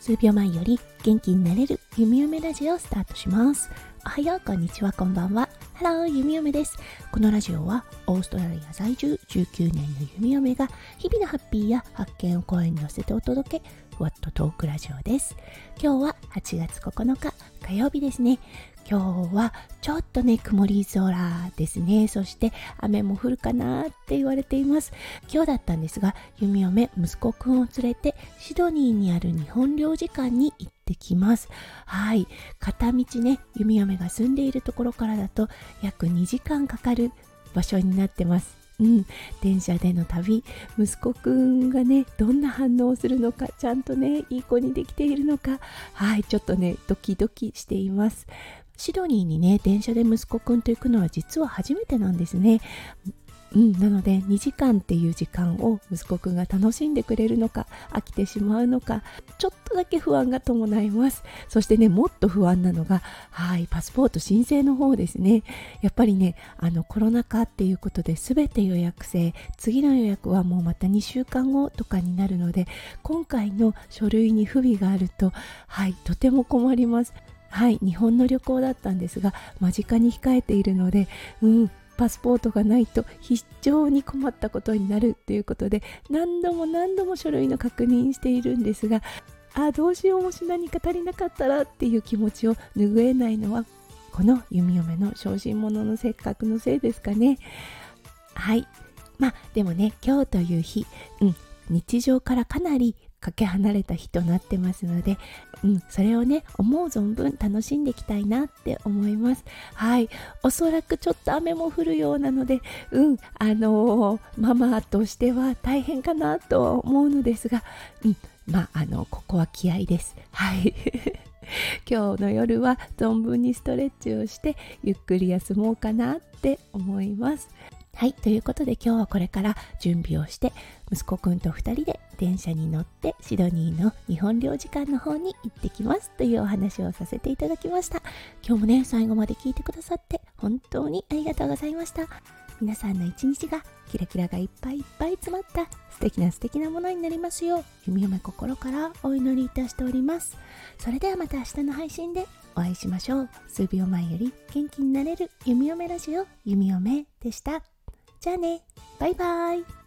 数秒前より元気になれる弓嫁ラジオをスタートします。おはようこんにちはこんばんは。ハロー弓嫁です。このラジオはオーストラリア在住19年の弓嫁が日々のハッピーや発見を声に乗せてお届けふわっとトークラジオです。今日は8月9日火曜日ですね。今日はちょっとね曇り空ですね。そして雨も降るかなって言われています。今日だったんですが弓嫁息子くんを連れてシドニーにある日本領事館に行ってきます。はい。片道ね弓嫁が住んでいるところからだと約2時間かかる場所になってます。うん、電車での旅。息子くんがねどんな反応をするのかちゃんとねいい子にできているのか。はいちょっとねドキドキしています。シドニーにね電車で息子くんと行くのは実は初めてなんですね。うん、なので2時間っていう時間を息子くんが楽しんでくれるのか飽きてしまうのかちょっとだけ不安が伴います。そしてねもっと不安なのがはいパスポート申請の方ですね。やっぱりねあのコロナ禍っていうことで全て予約制次の予約はもうまた2週間後とかになるので今回の書類に不備があるとはいとても困ります。はい日本の旅行だったんですが間近に控えているのでうんパスポートがないと非常に困ったことになるということで何度も何度も書類の確認しているんですがあどうしようもし何か足りなかったらっていう気持ちを拭えないのはこの弓嫁の小心者のせっかくのせいですかね。はい。まあでもね今日という日、うん、日常からかなりかけ離れた日となってますので、うん、それをね思う存分楽しんでいきたいなって思います。はい。おそらくちょっと雨も降るようなのでうんあのー、ママとしては大変かなと思うのですが、うん、まああのここは気合です。はい。今日の夜は存分にストレッチをしてゆっくり休もうかなって思います。はい、ということで今日はこれから準備をして息子くんと2人で電車に乗ってシドニーの日本領事館の方に行ってきますというお話をさせていただきました。今日もね最後まで聞いてくださって本当にありがとうございました。皆さんの一日がキラキラがいっぱいいっぱい詰まった素敵な素敵なものになりますよう弓嫁心からお祈りいたしております。それではまた明日の配信でお会いしましょう。数秒前より元気になれる弓嫁ラジオ弓嫁でした。じゃあね。バイバイ。